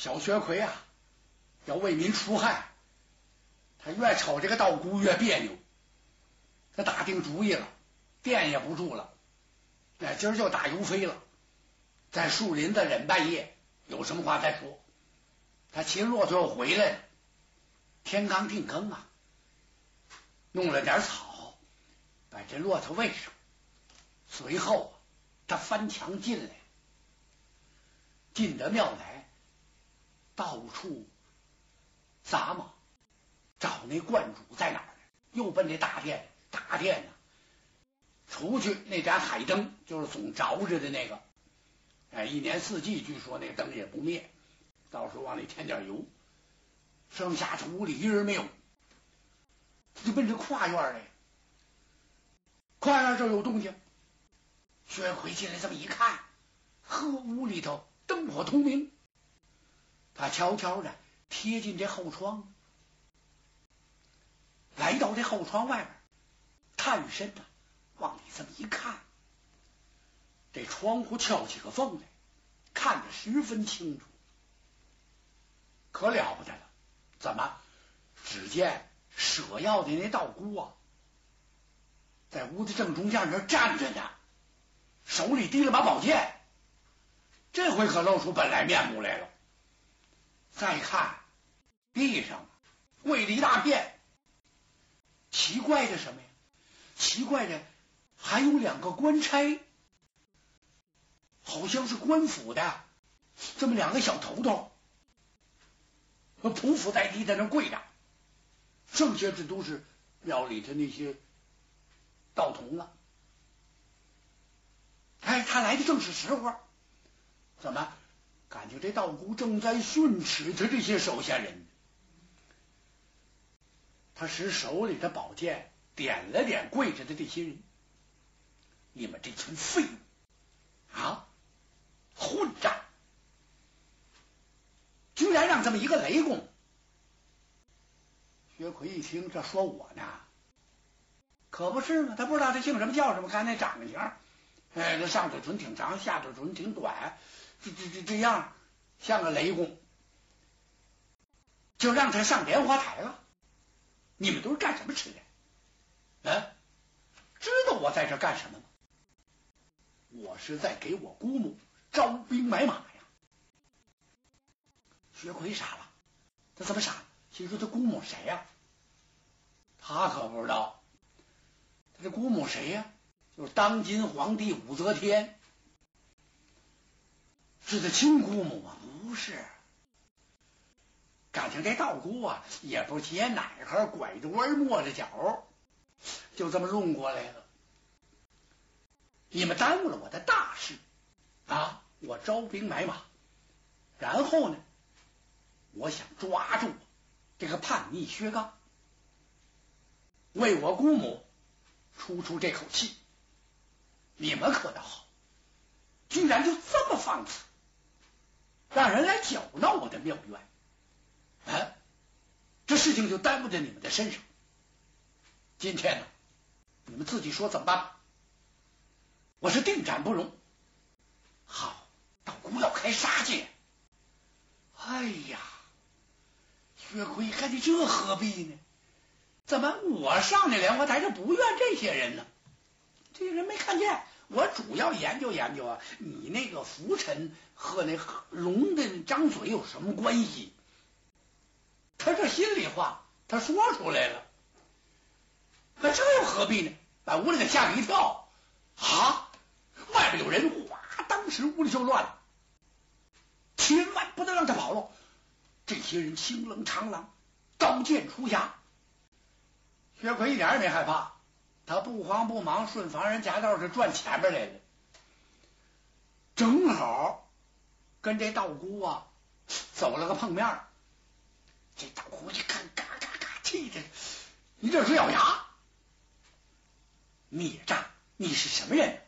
小薛奎啊，要为民除害，他越瞅这个道姑越别扭，他打定主意了，店也不住了，那今儿就打游飞了，在树林子忍半夜，有什么话再说。他骑骆驼又回来了，天刚定更啊，弄了点草，把这骆驼喂上，随后他翻墙进来，进得庙来，到处咂摸，找那观主在哪儿？又奔这大殿，大殿呢，出去那盏海灯就是总着着的那个，哎，一年四季据说那灯也不灭。到时候往里添点油，剩下这屋里一人没有，就奔这跨院来。跨院这有动静，薛奎进来这么一看，呵，屋里头灯火通明。他悄悄的贴近这后窗，来到这后窗外边，探身呐，往里这么一看，这窗户翘起个缝来，看得十分清楚。可了不得了！怎么？只见舍药的那道姑啊，在屋子正中间那站着呢，手里提了把宝剑，这回可露出本来面目来了。再看地上跪了一大片，奇怪的什么呀？奇怪的还有两个官差，好像是官府的，这么两个小头头。匍匐在地，在那跪着，剩下的都是庙里的那些道童了。哎，他来的正是时候，怎么感觉这道姑正在训斥他这些手下人？他使手里的宝剑点了点跪着的这些人：“你们这群废物啊，混账！”居然让这么一个雷公，薛奎一听，这说我呢，可不是吗？他不知道他姓什么叫什么，看那长相，哎，这上嘴唇挺长，下嘴唇挺短，这这这这样像个雷公，就让他上莲花台了。你们都是干什么吃的？啊，知道我在这干什么吗？我是在给我姑母招兵买马呀。薛奎傻了，他怎么傻？心说他姑母谁呀？他可不知道，他这姑母谁呀？就是当今皇帝武则天，是他亲姑母吗？不是，感情这道姑啊，也不接奶盒，拐着弯抹着脚，就这么弄过来了。你们耽误了我的大事啊！我招兵买马，然后呢？我想抓住这个叛逆薛刚，为我姑母出出这口气。你们可倒好，居然就这么放肆，让人来搅闹我的庙院。啊，这事情就耽误在你们的身上。今天呢，你们自己说怎么办？我是定斩不容。好，道姑要开杀戒。哎呀！薛奎一看，你这何必呢？怎么我上那莲花台就不怨这些人呢？这些人没看见，我主要研究研究啊，你那个浮尘和那龙的张嘴有什么关系？他这心里话，他说出来了。那这又何必呢？把屋里给吓了一跳啊！外边有人，哗！当时屋里就乱了，千万不能让他跑了。这些人清冷长廊，刀剑出匣。薛奎一点也没害怕，他不慌不忙，顺房人夹道是转前边来了。正好跟这道姑啊走了个碰面。这道姑一看，嘎嘎嘎，气的，你这是咬牙！孽障，你是什么人？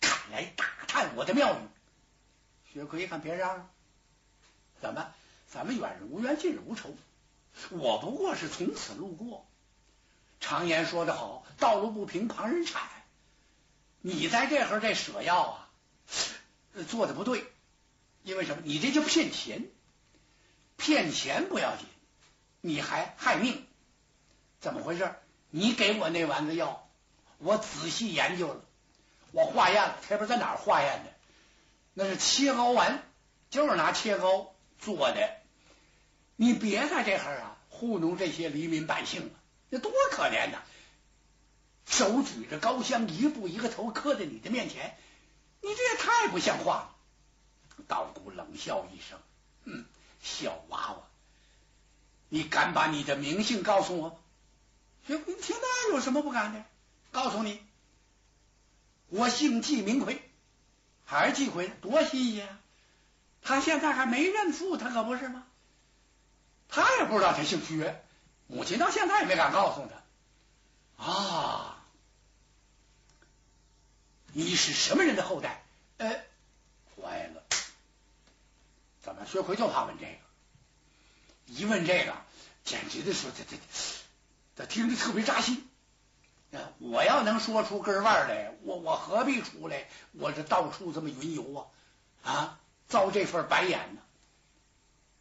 敢来打探我的庙宇？薛奎一看，别嚷嚷，怎么？咱们远日无冤，近日无仇。我不过是从此路过。常言说得好，道路不平，旁人铲。你在这会这舍药啊，做的不对。因为什么？你这叫骗钱。骗钱不要紧，你还害命，怎么回事？你给我那丸子药，我仔细研究了，我化验了，这不是在哪儿化验的？那是切糕丸，就是拿切糕做的。你别在这哈啊糊弄这些黎民百姓了，那多可怜呐！手举着高香，一步一个头磕在你的面前，你这也太不像话了。道姑冷笑一声：“嗯，小娃娃，你敢把你的名姓告诉我吗？”薛奎听那有什么不敢的？告诉你，我姓季，名奎，还是季奎，多新鲜！他现在还没认父，他可不是吗？他也不知道他姓薛，母亲到现在也没敢告诉他。啊，你是什么人的后代？呃，坏了，怎么薛奎就怕问这个？一问这个，简直的说这这。他听着特别扎心，我要能说出根腕来，我我何必出来？我这到处这么云游啊啊，遭这份白眼呢？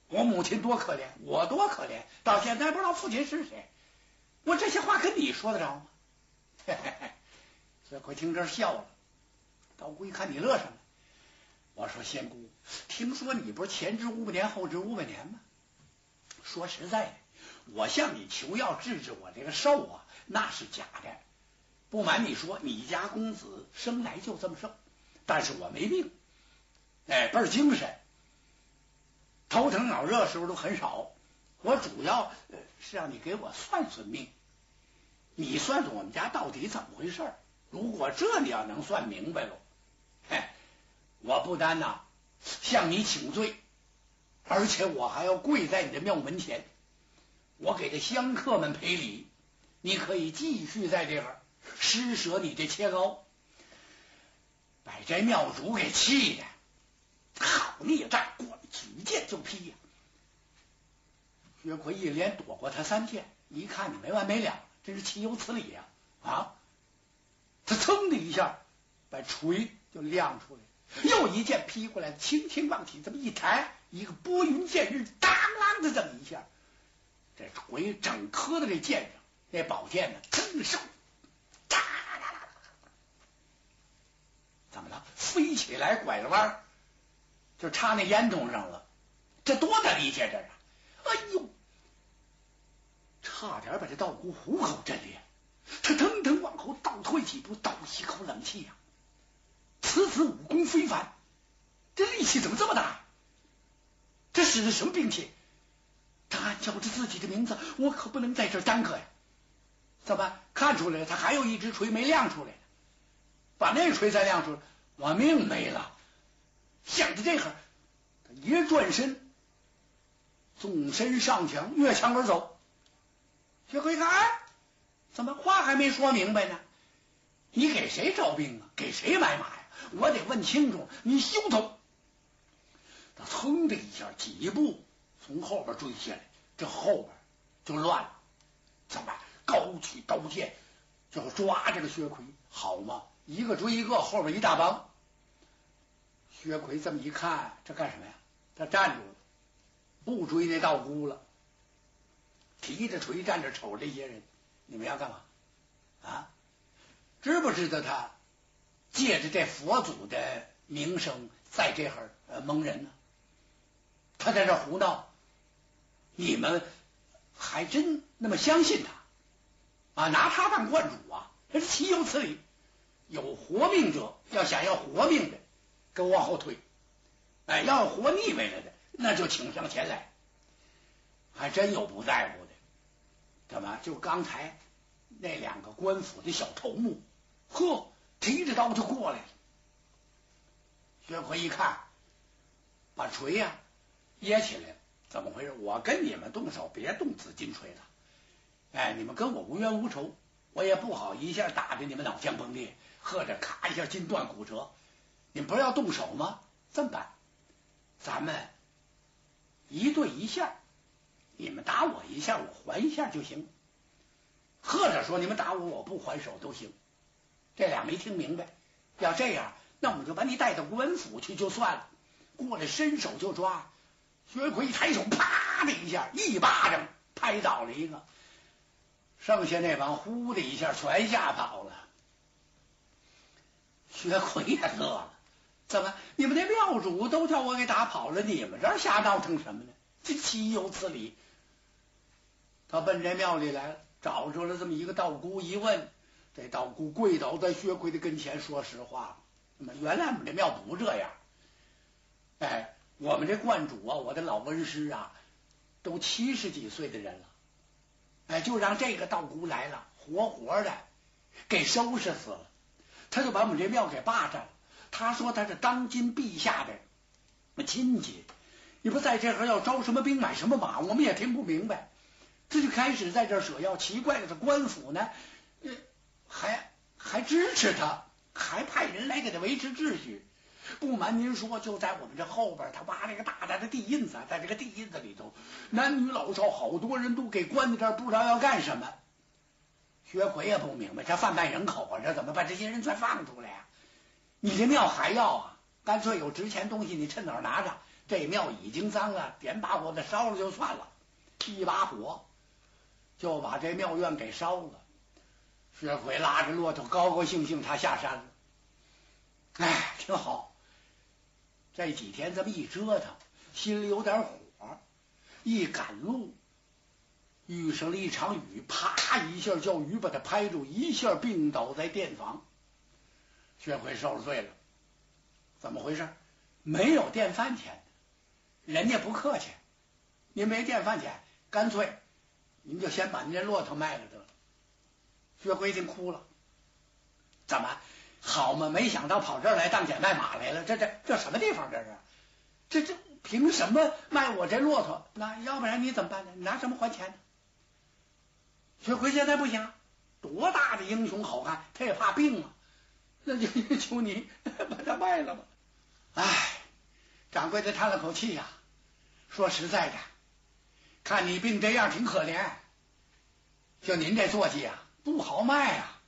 我母亲多可怜，我多可怜，到现在不知道父亲是谁。我这些话跟你说得着吗？嘿嘿嘿，薛奎听这笑了。道姑一看你乐什么？我说仙姑，听说你不是前知五百年，后知五百年吗？说实在的。我向你求药治治我这个寿啊，那是假的。不瞒你说，你家公子生来就这么瘦，但是我没病，哎，倍儿精神，头疼脑热时候都很少。我主要是让你给我算算命，你算算我们家到底怎么回事。如果这你要能算明白了，嘿，我不单呐向你请罪，而且我还要跪在你的庙门前。我给这香客们赔礼，你可以继续在这儿施舍你这切糕，把这庙主给气的，孽障，过来举剑就劈呀！薛奎一连躲过他三剑，一看你没完没了，真是岂有此理呀！啊，他噌的一下把锤就亮出来，又一剑劈过来，轻轻往起这么一抬，一个拨云见日，当啷的这么一下。这锤整磕在这剑上，那宝剑呢？噌上，怎么了？飞起来，拐了弯，就插那烟囱上了。这多大力气这是！哎呦，差点把这道姑虎口震裂。他腾腾往后倒退几步，倒吸口冷气呀！此子武功非凡，这力气怎么这么大？这使的什么兵器？他叫着自己的名字，我可不能在这耽搁呀！怎么看出来了？他还有一只锤没亮出来，把那锤再亮出来，我命没了。想到这会儿，他一转身，纵身上墙，越墙而走。薛奎一看，哎，怎么话还没说明白呢？你给谁招兵啊？给谁买马呀？我得问清楚。你休走！他噌的一下，几步。从后边追下来，这后边就乱了。怎么高举刀剑就抓这个薛奎？好嘛，一个追一个，后边一大帮。薛奎这么一看，这干什么呀？他站住了，不追那道姑了，提着锤站着瞅这些人。你们要干嘛啊？知不知道他借着这佛祖的名声在这儿蒙人呢？他在这胡闹。你们还真那么相信他啊？拿他当观主啊？这岂有此理！有活命者要想要活命的，给我往后退；哎，要活腻歪了的，那就请上前来。还真有不在乎的，怎么？就刚才那两个官府的小头目，呵，提着刀就过来了。薛奎一看，把锤呀掖起来了。怎么回事？我跟你们动手，别动紫金锤了。哎，你们跟我无冤无仇，我也不好一下打的你们脑浆崩裂，或者咔一下筋断骨折。你不是要动手吗？这么办，咱们一对一下，你们打我一下，我还一下就行。或者说你们打我，我不还手都行。这俩没听明白。要这样，那我们就把你带到官府去就算了。过来伸手就抓。薛奎一抬手，啪的一下，一巴掌拍倒了一个，剩下那帮呼的一下全吓跑了。薛奎也乐了，怎么你们那庙主都叫我给打跑了，你们这儿瞎闹腾什么呢？这岂有此理！他奔这庙里来了，找着了这么一个道姑，一问，这道姑跪倒在薛奎的跟前，说实话，原来我们这庙不这样。哎，我们这观主啊，我的老恩师啊，都七十几岁的人了，哎，就让这个道姑来了，活活的给收拾死了。他就把我们这庙给霸占了。他说他是当今陛下的亲戚，你不在这儿要招什么兵买什么马，我们也听不明白。这就开始在这儿舍要，奇怪的是官府呢，还还支持他，还派人来给他维持秩序。不瞒您说，就在我们这后边，他挖了一个大大的地印子，在这个地印子里头，男女老少好多人都给关在这儿，不知道要干什么。薛奎也不明白，这贩卖人口啊，这怎么把这些人全放出来呀？你这庙还要啊？干脆有值钱东西，你趁早拿着。这庙已经脏了，点把火的烧了就算了，一把火。就把这庙院给烧了，薛奎拉着骆驼高高兴兴，他下山了。哎，挺好。这几天这么一折腾，心里有点火。一赶路，遇上了一场雨，啪一下叫雨把他拍住，一下病倒在店房。薛奎受了罪了，怎么回事？没有电饭钱，人家不客气，您没电饭钱，干脆。您就先把您这骆驼卖了得了。薛奎听哭了，怎么好嘛？没想到跑这儿来当捡卖马来了。这这这什么地方？这是？这这凭什么卖我这骆驼？那要不然你怎么办呢？你拿什么还钱呢？薛奎现在不行，多大的英雄好汉，他也怕病啊。那就求你把它卖了吧。唉，掌柜的叹了口气呀，说实在的。看你病这样挺可怜，就您这坐骑啊不好卖啊，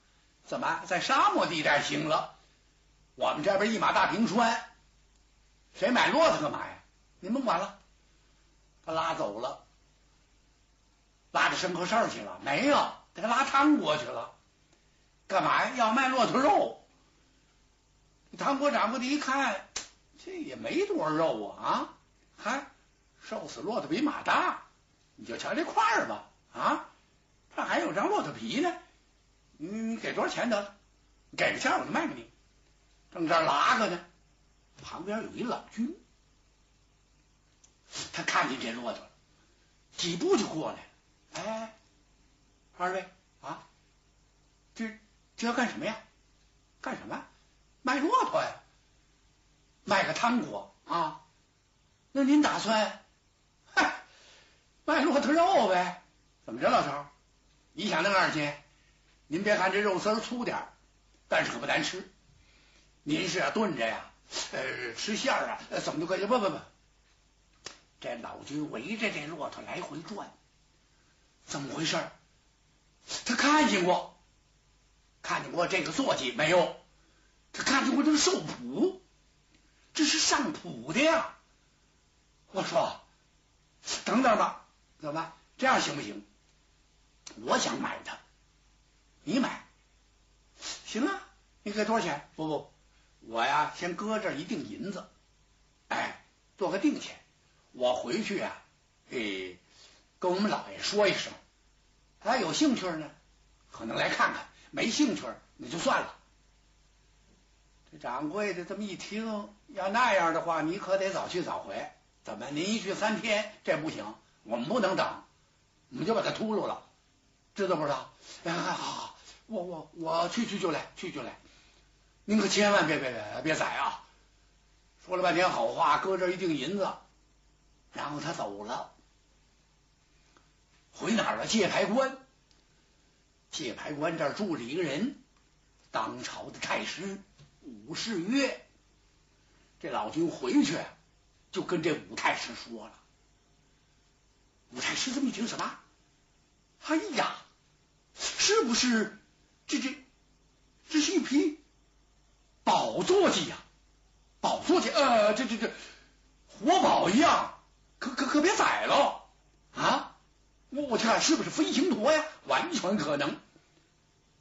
怎么在沙漠地带行了？我们这边一马大平川，谁买骆驼干嘛呀？您甭管了，他拉走了，拉着牲口事儿去了没有？给他拉汤锅去了，干嘛呀？要卖骆驼肉。唐国掌柜的一看，这也没多少肉啊啊，还瘦死骆驼比马大。你就瞧这块儿吧，啊，这还有张骆驼皮呢，你你给多少钱得了？给个钱我就卖给你。正这拉个呢，旁边有一老君，他看见这骆驼了，几步就过来了。哎，二位啊，这这要干什么呀？干什么？卖骆驼呀？卖个汤锅啊？那您打算嗨？卖骆驼肉呗？怎么着，老头？你想弄二斤？您别看这肉丝粗点但是可不难吃。您是要炖着呀？呃，吃馅儿啊？怎么都可以。不不不，这老君围着这骆驼来回转，怎么回事？他看见过，看见过这个坐骑没有？他看见过这个兽谱，这是上谱的呀。我说，等等吧。怎么这样行不行？我想买它，你买行啊？你给多少钱？不不，我呀先搁这一锭银子，哎，做个定钱。我回去啊，哎，跟我们老爷说一声，他有兴趣呢，可能来看看；没兴趣，那就算了。掌柜的这么一听，要那样的话，你可得早去早回。怎么您一去三天，这不行。我们不能等，我们就把他秃噜了，知道不知道？哎，好，好，我我我去去就来，去就来。您可千万别别别别宰啊！说了半天好话，搁这一锭银子，然后他走了，回哪儿了？界牌关，界牌关这儿住着一个人，当朝的太师武士曰。这老君回去就跟这武太师说了。武太师这么一听，什么？哎呀，是不是这这这是一匹宝坐骑呀？宝坐骑，呃，这这这活宝一样，可可可别宰了啊！我我去看是不是飞行驼呀？完全可能。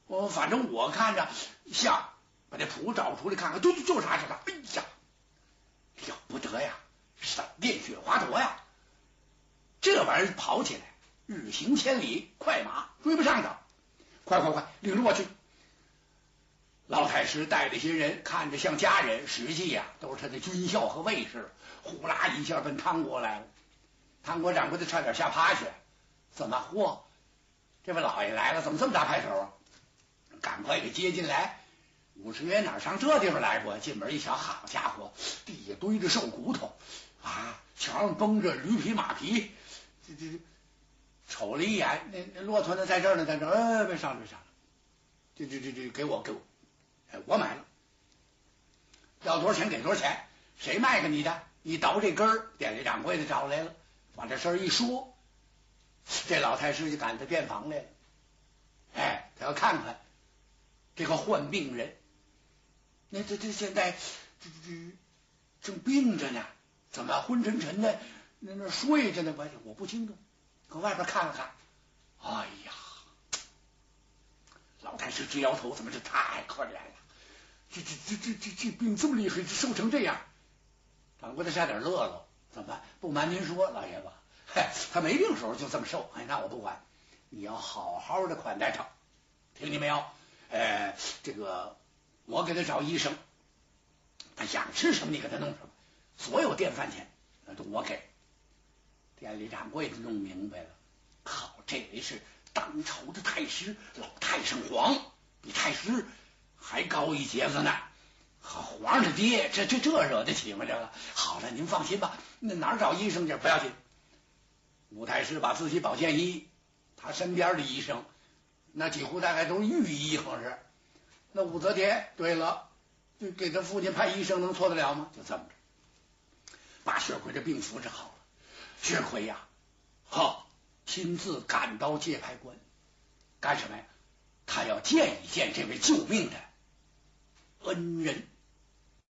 我反正我看着像，把这图找出来看看，就就啥是他。哎呀，了不得呀！闪电雪花陀呀！这玩意儿跑起来日行千里，快马追不上的。快快快，领着我去！老太师带着些人看着像家人，实际呀都是他的军校和卫士。呼啦一下奔汤国来了，汤国掌柜的差点吓趴下。怎么嚯？这位老爷来了，怎么这么大派头啊？赶快给接进来！五十元哪上这地方来过？进门一瞧，好家伙，地下堆着瘦骨头啊，墙上绷着驴皮马皮。这这这瞅了一眼，那那骆驼呢，在这儿呢，在这儿。哎，别上，别上了！这这这这，给我，给我！哎，我买了，要多少钱给多少钱？谁卖给你的？你倒这根儿，店里掌柜的找来了，把这事儿一说，这老太师就赶到店房来了。哎，他要看看这个患病人，那这这现在这这正病着呢，怎么昏沉沉的？那那睡着呢？我我不清楚，搁外边看了看。哎呀，老太师直摇头，怎么这太可怜了？这这这这这这病这么厉害，瘦成这样。掌柜的差点乐了，怎么？不瞒您说，老爷子，嗨，他没病时候就这么瘦。哎，那我不管，你要好好的款待他，听见没有？呃，这个我给他找医生，他想吃什么你给他弄什么，所有店饭钱那都我给。店里掌柜的弄明白了，靠，这位是当朝的太师，老太上皇，比太师还高一截子呢。好，皇上的爹，这这这惹得起吗？这个好了，您放心吧。那哪儿找医生去？不要紧。武太师把自己保健医，他身边的医生，那几乎大概都是御医，好像是。那武则天，对了，就给他父亲派医生，能错得了吗？就这么着，把薛奎的病扶治好了。薛奎呀，好，亲自赶到界牌关，干什么呀？他要见一见这位救命的。恩人。